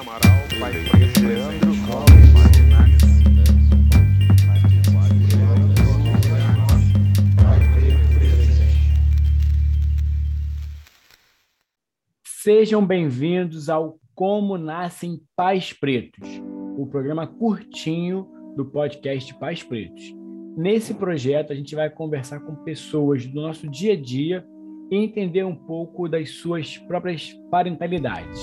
Amaral, pai preto, Sejam bem-vindos ao Como Nascem Pais Pretos, o programa curtinho do podcast Pais Pretos. Nesse projeto, a gente vai conversar com pessoas do nosso dia a dia e entender um pouco das suas próprias parentalidades.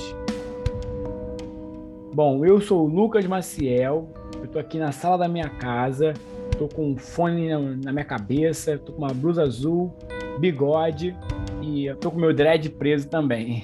Bom, eu sou o Lucas Maciel, eu estou aqui na sala da minha casa, estou com um fone na minha cabeça, estou com uma blusa azul, bigode e estou com meu dread preso também.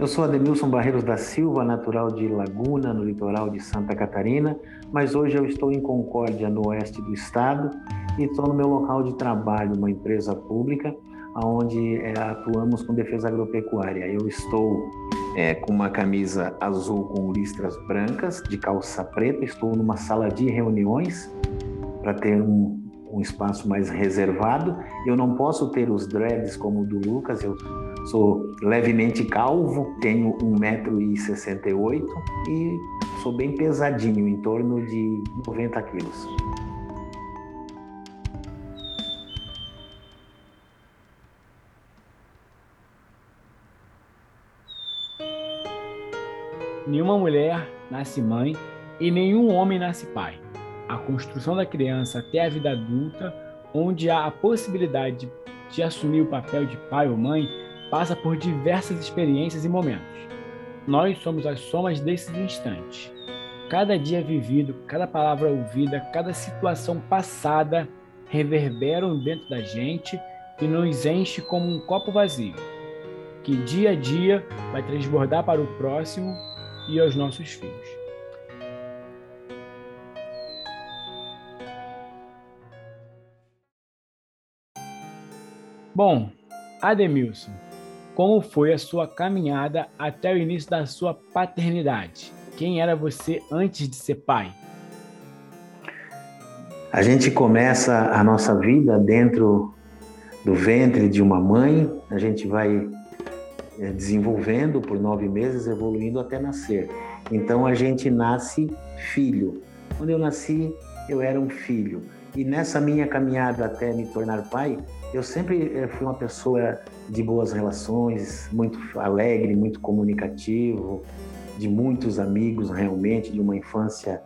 Eu sou Ademilson Barreiros da Silva, natural de Laguna, no litoral de Santa Catarina, mas hoje eu estou em Concórdia, no oeste do estado, e estou no meu local de trabalho, uma empresa pública, onde é, atuamos com defesa agropecuária. Eu estou é, com uma camisa azul com listras brancas, de calça preta, estou numa sala de reuniões para ter um, um espaço mais reservado. Eu não posso ter os dreads como o do Lucas, eu Sou levemente calvo, tenho 1,68m e sou bem pesadinho, em torno de 90 quilos. Nenhuma mulher nasce mãe e nenhum homem nasce pai. A construção da criança até a vida adulta, onde há a possibilidade de assumir o papel de pai ou mãe, passa por diversas experiências e momentos. Nós somos as somas desses instantes. Cada dia vivido, cada palavra ouvida, cada situação passada reverberam dentro da gente e nos enche como um copo vazio, que dia a dia vai transbordar para o próximo e aos nossos filhos. Bom, Ademilson, como foi a sua caminhada até o início da sua paternidade? Quem era você antes de ser pai? A gente começa a nossa vida dentro do ventre de uma mãe, a gente vai desenvolvendo por nove meses, evoluindo até nascer. Então a gente nasce filho. Quando eu nasci, eu era um filho. E nessa minha caminhada até me tornar pai, eu sempre eh, fui uma pessoa de boas relações, muito alegre, muito comunicativo, de muitos amigos realmente, de uma infância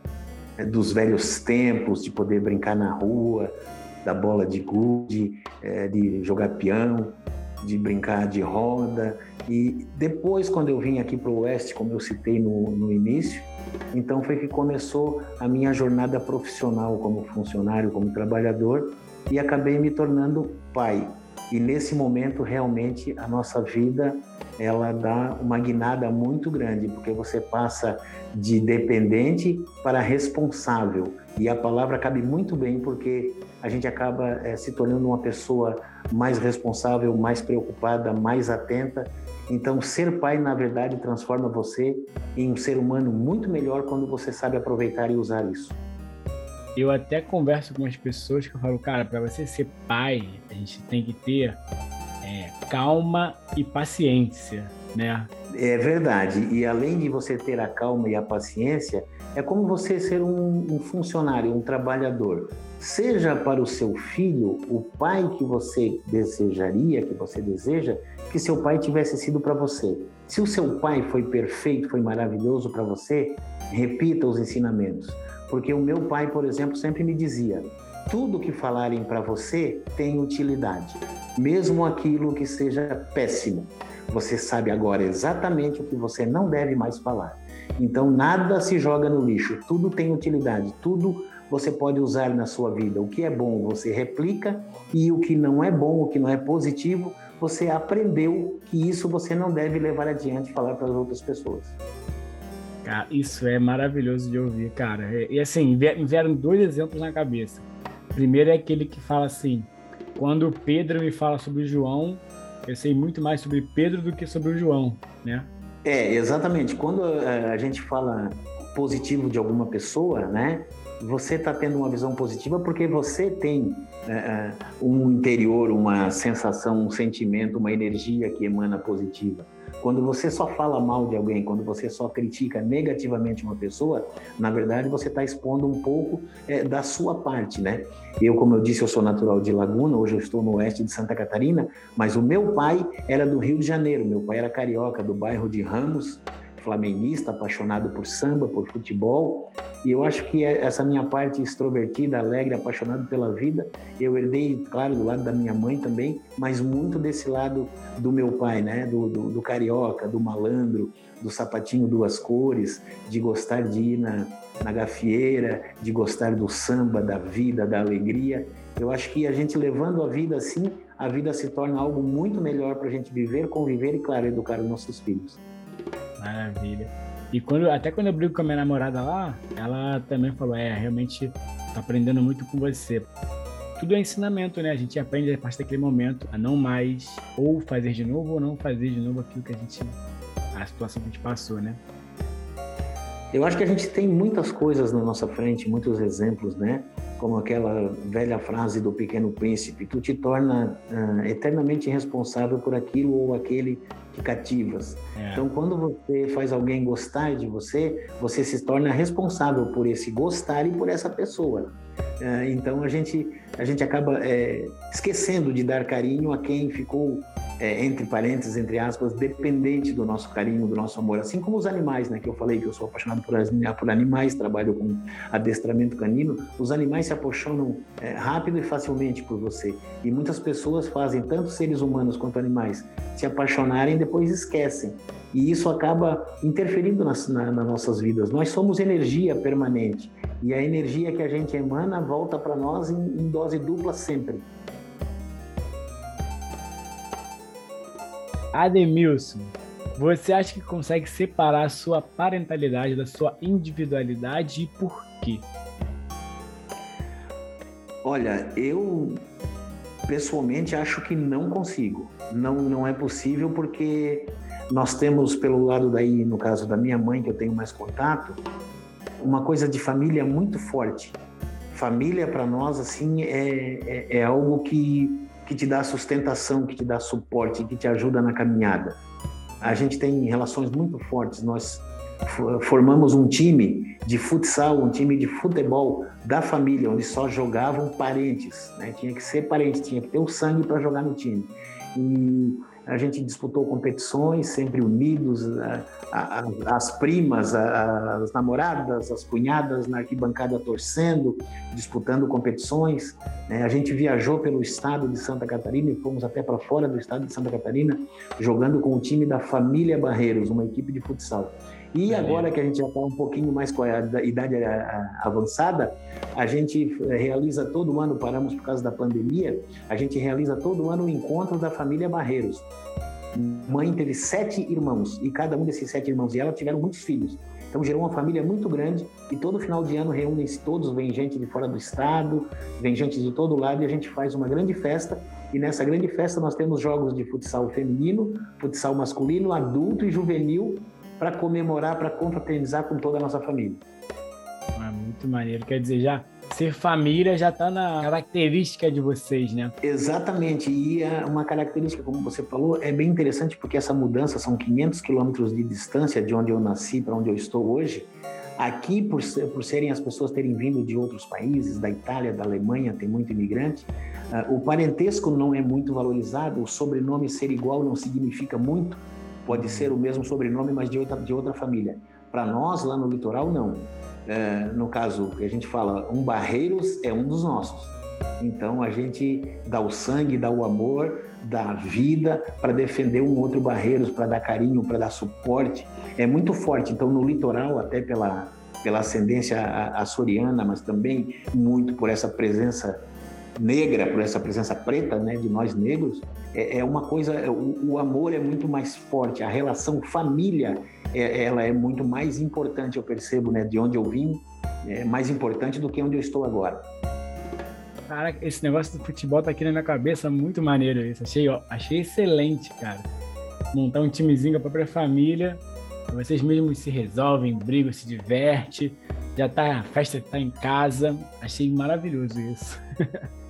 eh, dos velhos tempos, de poder brincar na rua, da bola de gude, eh, de jogar peão, de brincar de roda. E depois, quando eu vim aqui para o Oeste, como eu citei no, no início, então foi que começou a minha jornada profissional como funcionário, como trabalhador, e acabei me tornando pai. E nesse momento realmente a nossa vida ela dá uma guinada muito grande, porque você passa de dependente para responsável. E a palavra cabe muito bem porque a gente acaba é, se tornando uma pessoa mais responsável, mais preocupada, mais atenta. Então, ser pai, na verdade, transforma você em um ser humano muito melhor quando você sabe aproveitar e usar isso eu até converso com as pessoas que eu falo, cara, para você ser pai, a gente tem que ter é, calma e paciência, né? É verdade. E além de você ter a calma e a paciência, é como você ser um, um funcionário, um trabalhador. Seja para o seu filho o pai que você desejaria, que você deseja, que seu pai tivesse sido para você. Se o seu pai foi perfeito, foi maravilhoso para você, repita os ensinamentos. Porque o meu pai, por exemplo, sempre me dizia: tudo que falarem para você tem utilidade, mesmo aquilo que seja péssimo. Você sabe agora exatamente o que você não deve mais falar. Então nada se joga no lixo, tudo tem utilidade, tudo você pode usar na sua vida. O que é bom você replica e o que não é bom, o que não é positivo, você aprendeu que isso você não deve levar adiante e falar para as outras pessoas. Cara, isso é maravilhoso de ouvir, cara. E assim, vieram dois exemplos na cabeça. Primeiro é aquele que fala assim: quando Pedro me fala sobre João, eu sei muito mais sobre Pedro do que sobre o João, né? É, exatamente. Quando a gente fala positivo de alguma pessoa, né? Você está tendo uma visão positiva porque você tem é, um interior, uma sensação, um sentimento, uma energia que emana positiva. Quando você só fala mal de alguém, quando você só critica negativamente uma pessoa, na verdade você está expondo um pouco é, da sua parte, né? Eu, como eu disse, eu sou natural de Laguna, hoje eu estou no oeste de Santa Catarina, mas o meu pai era do Rio de Janeiro, meu pai era carioca, do bairro de Ramos, flamenguista, apaixonado por samba, por futebol. E eu acho que essa minha parte extrovertida, alegre, apaixonado pela vida, eu herdei, claro, do lado da minha mãe também, mas muito desse lado do meu pai, né? Do, do, do carioca, do malandro, do sapatinho duas cores, de gostar de ir na, na gafieira, de gostar do samba, da vida, da alegria. Eu acho que a gente levando a vida assim, a vida se torna algo muito melhor para a gente viver, conviver e, claro, educar os nossos filhos. Maravilha. E quando, até quando eu brigo com a minha namorada lá, ela também falou: é, realmente tô aprendendo muito com você. Tudo é ensinamento, né? A gente aprende a partir daquele momento a não mais ou fazer de novo ou não fazer de novo aquilo que a gente. a situação que a gente passou, né? Eu acho que a gente tem muitas coisas na nossa frente, muitos exemplos, né? Como aquela velha frase do Pequeno Príncipe: tu te torna uh, eternamente responsável por aquilo ou aquele que cativas. É. Então, quando você faz alguém gostar de você, você se torna responsável por esse gostar e por essa pessoa. Uh, então, a gente a gente acaba é, esquecendo de dar carinho a quem ficou é, entre parênteses, entre aspas, dependente do nosso carinho, do nosso amor. Assim como os animais, né? Que eu falei que eu sou apaixonado por, por animais, trabalho com adestramento canino. Os animais se apaixonam é, rápido e facilmente por você. E muitas pessoas fazem, tanto seres humanos quanto animais, se apaixonarem e depois esquecem. E isso acaba interferindo nas, na, nas nossas vidas. Nós somos energia permanente. E a energia que a gente emana volta para nós em, em dose dupla sempre. Ademilson, você acha que consegue separar a sua parentalidade da sua individualidade e por quê? Olha, eu pessoalmente acho que não consigo. Não, não é possível porque nós temos pelo lado daí, no caso da minha mãe, que eu tenho mais contato, uma coisa de família muito forte. Família para nós assim é, é, é algo que que te dá sustentação, que te dá suporte, que te ajuda na caminhada. A gente tem relações muito fortes. Nós formamos um time de futsal, um time de futebol da família, onde só jogavam parentes. Né? Tinha que ser parente, tinha que ter o sangue para jogar no time. E a gente disputou competições, sempre unidos, as primas, as namoradas, as cunhadas na arquibancada torcendo, disputando competições. Né? A gente viajou pelo estado de Santa Catarina e fomos até para fora do estado de Santa Catarina, jogando com o time da família Barreiros, uma equipe de futsal. E agora que a gente já está um pouquinho mais com a idade avançada, a gente realiza todo ano, paramos por causa da pandemia, a gente realiza todo ano o encontro da família Barreiros. Mãe teve sete irmãos e cada um desses sete irmãos e ela tiveram muitos filhos. Então gerou uma família muito grande e todo final de ano reúnem-se todos, vem gente de fora do estado, vem gente de todo lado e a gente faz uma grande festa. E nessa grande festa nós temos jogos de futsal feminino, futsal masculino, adulto e juvenil para comemorar, para confraternizar com toda a nossa família. É muito maneiro. Quer dizer, já ser família já está na característica de vocês, né? Exatamente. E é uma característica, como você falou, é bem interessante porque essa mudança são 500 quilômetros de distância de onde eu nasci para onde eu estou hoje. Aqui, por, ser, por serem as pessoas terem vindo de outros países, da Itália, da Alemanha, tem muito imigrante, uh, o parentesco não é muito valorizado, o sobrenome ser igual não significa muito, pode ser o mesmo sobrenome, mas de outra, de outra família. Para nós, lá no litoral, não. É, no caso que a gente fala, um Barreiros é um dos nossos. Então a gente dá o sangue, dá o amor, dá a vida para defender um outro Barreiros, para dar carinho, para dar suporte. É muito forte. Então no litoral, até pela, pela ascendência açoriana, mas também muito por essa presença negra, por essa presença preta, né, de nós negros, é, é uma coisa, é, o, o, amor é muito mais forte, a relação família, é, ela é muito mais importante, eu percebo, né, de onde eu vim, é mais importante do que onde eu estou agora. Cara, esse negócio do futebol tá aqui na minha cabeça, muito maneiro isso. Achei, ó, achei excelente, cara. Montar um timezinho com a própria família, Vocês mesmos se resolvem, brigam, se divertem. Já tá, a festa está em casa. Achei maravilhoso isso.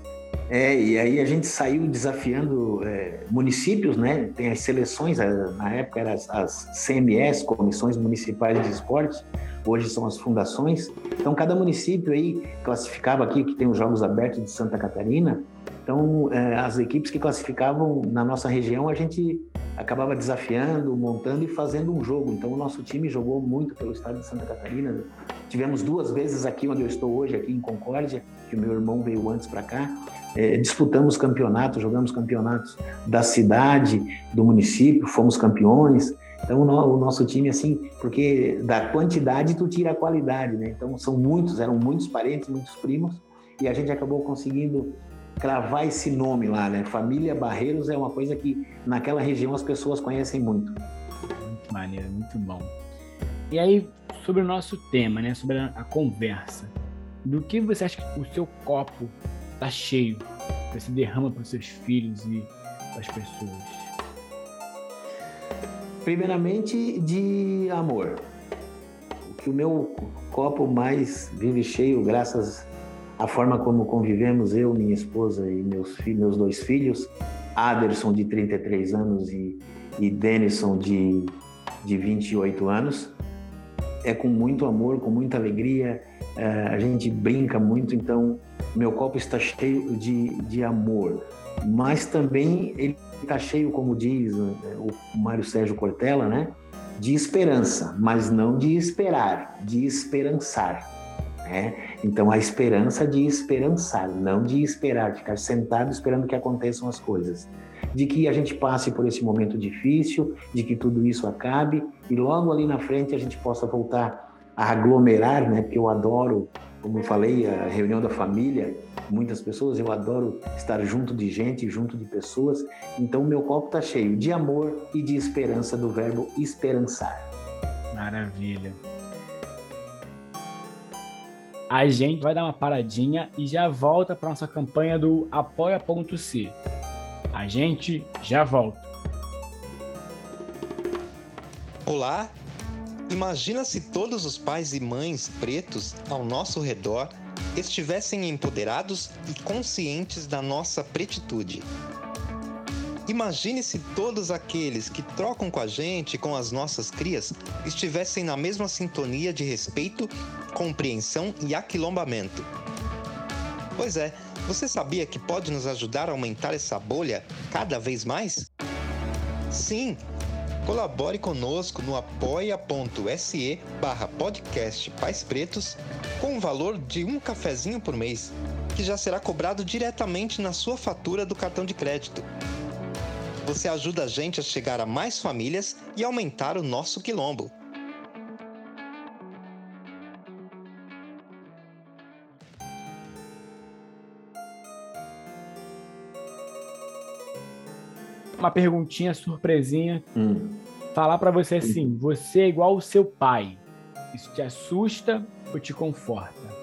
É, e aí a gente saiu desafiando é, municípios, né? Tem as seleções, na época eram as, as, CMS, Comissões Municipais de Esportes, hoje são as fundações. Então cada município aí classificava aqui, que tem os Jogos Abertos de Santa Catarina, então é, as equipes que classificavam na nossa região, a gente acabava desafiando, montando e fazendo um jogo. Então o nosso time jogou muito pelo estado de Santa Catarina. Tivemos duas vezes aqui onde eu estou hoje, aqui em Concórdia, que o meu irmão veio antes para cá. É, disputamos campeonatos, jogamos campeonatos da cidade, do município, fomos campeões. Então o, nosso time assim, porque da quantidade tu tira a qualidade, né? Então são muitos, eram muitos parentes, muitos primos, e a gente acabou conseguindo cravar esse nome lá, né? Família Barreiros é uma coisa que naquela região as pessoas conhecem muito. Muito maneiro, muito bom. E aí, sobre o nosso tema, né? Sobre a, conversa. Do que você acha que o seu copo tá cheio? Você derrama para os seus filhos e para as pessoas? Primeiramente, de amor. O que o meu copo mais vive cheio, graças a forma como convivemos, eu, minha esposa e meus, filhos, meus dois filhos, Aderson, de 33 anos, e, e Denison, de, de 28 anos, é com muito amor, com muita alegria, é, a gente brinca muito, então meu copo está cheio de, de amor, mas também ele está cheio, como diz é, o Mário Sérgio Cortella, né? de esperança, mas não de esperar, de esperançar. Né? Então, a esperança de esperançar, não de esperar, ficar sentado esperando que aconteçam as coisas. De que a gente passe por esse momento difícil, de que tudo isso acabe e logo ali na frente a gente possa voltar a aglomerar, né? Porque eu adoro, como eu falei, a reunião da família, muitas pessoas, eu adoro estar junto de gente, junto de pessoas. Então, meu copo está cheio de amor e de esperança do verbo esperançar. Maravilha a gente vai dar uma paradinha e já volta para nossa campanha do apoia.c. A gente já volta. Olá! Imagina se todos os pais e mães pretos ao nosso redor estivessem empoderados e conscientes da nossa pretitude. Imagine se todos aqueles que trocam com a gente, com as nossas crias, estivessem na mesma sintonia de respeito, compreensão e aquilombamento. Pois é, você sabia que pode nos ajudar a aumentar essa bolha cada vez mais? Sim! Colabore conosco no apoia.se barra podcast Pais Pretos com o valor de um cafezinho por mês, que já será cobrado diretamente na sua fatura do cartão de crédito você ajuda a gente a chegar a mais famílias e aumentar o nosso quilombo. Uma perguntinha surpresinha. Hum. Falar para você assim: você é igual o seu pai. Isso te assusta ou te conforta?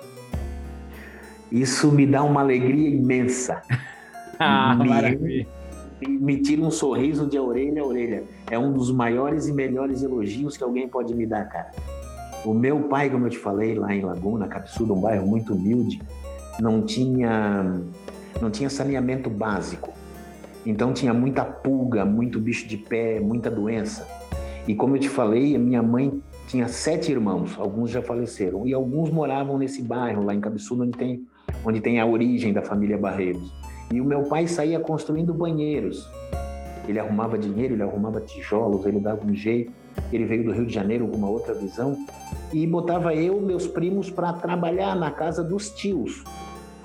Isso me dá uma alegria imensa. ah, me, maravilha me tira um sorriso de orelha a orelha. É um dos maiores e melhores elogios que alguém pode me dar, cara. O meu pai, como eu te falei, lá em Laguna, Capsuda, um bairro muito humilde, não tinha, não tinha saneamento básico. Então tinha muita pulga, muito bicho de pé, muita doença. E como eu te falei, a minha mãe tinha sete irmãos, alguns já faleceram, e alguns moravam nesse bairro, lá em Cabeçudo, onde tem, onde tem a origem da família Barreiros. E o meu pai saía construindo banheiros. Ele arrumava dinheiro, ele arrumava tijolos, ele dava um jeito. Ele veio do Rio de Janeiro com uma outra visão e botava eu meus primos para trabalhar na casa dos tios.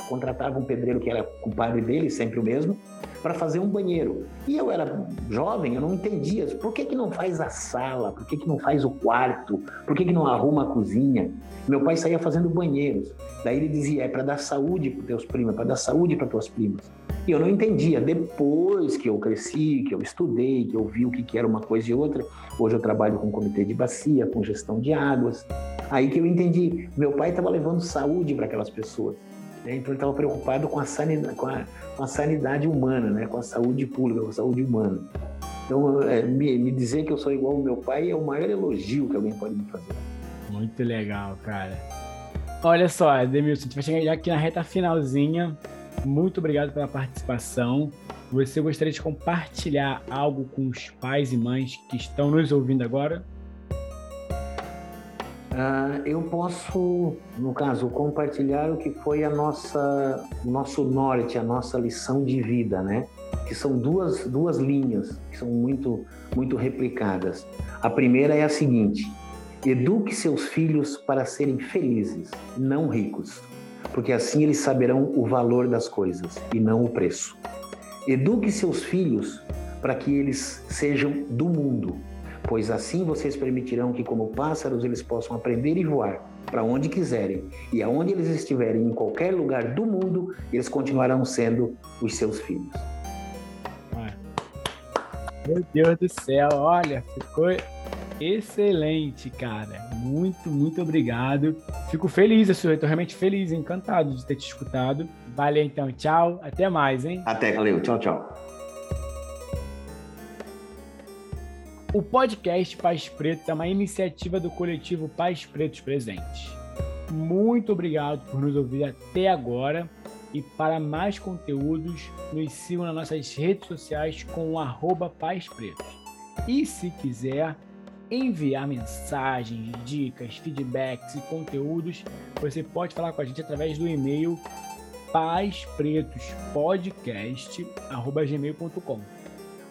Contratava um pedreiro que era compadre dele, sempre o mesmo, para fazer um banheiro. E eu era jovem, eu não entendia. Por que, que não faz a sala? Por que, que não faz o quarto? Por que, que não arruma a cozinha? Meu pai saía fazendo banheiros. Daí ele dizia: é para dar saúde para teus primos, é para dar saúde para tuas primas. E eu não entendia. Depois que eu cresci, que eu estudei, que eu vi o que era uma coisa e outra, hoje eu trabalho com comitê de bacia, com gestão de águas. Aí que eu entendi. Meu pai estava levando saúde para aquelas pessoas. Né? Então ele estava preocupado com a, sanidade, com, a, com a sanidade humana, né? com a saúde pública, com a saúde humana. Então, é, me, me, dizer que eu sou igual ao meu pai é o maior elogio que alguém pode me fazer. Muito legal, cara. Olha só, Demilson, a gente vai chegar aqui na reta finalzinha. Muito obrigado pela participação. Você gostaria de compartilhar algo com os pais e mães que estão nos ouvindo agora? Uh, eu posso, no caso, compartilhar o que foi a nossa, nosso norte, a nossa lição de vida, né? Que são duas, duas linhas que são muito, muito replicadas. A primeira é a seguinte: eduque seus filhos para serem felizes, não ricos, porque assim eles saberão o valor das coisas e não o preço. Eduque seus filhos para que eles sejam do mundo pois assim vocês permitirão que, como pássaros, eles possam aprender e voar para onde quiserem, e aonde eles estiverem, em qualquer lugar do mundo, eles continuarão sendo os seus filhos. Meu Deus do céu, olha, ficou excelente, cara. Muito, muito obrigado. Fico feliz, estou realmente feliz, encantado de ter te escutado. Valeu então, tchau, até mais, hein? Até, valeu, tchau, tchau. O podcast Pais Pretos é uma iniciativa do coletivo Pais Pretos Presentes. Muito obrigado por nos ouvir até agora e para mais conteúdos, nos sigam nas nossas redes sociais com o arroba Pais Pretos. E se quiser enviar mensagens, dicas, feedbacks e conteúdos, você pode falar com a gente através do e-mail paispretospodcast.gmail.com.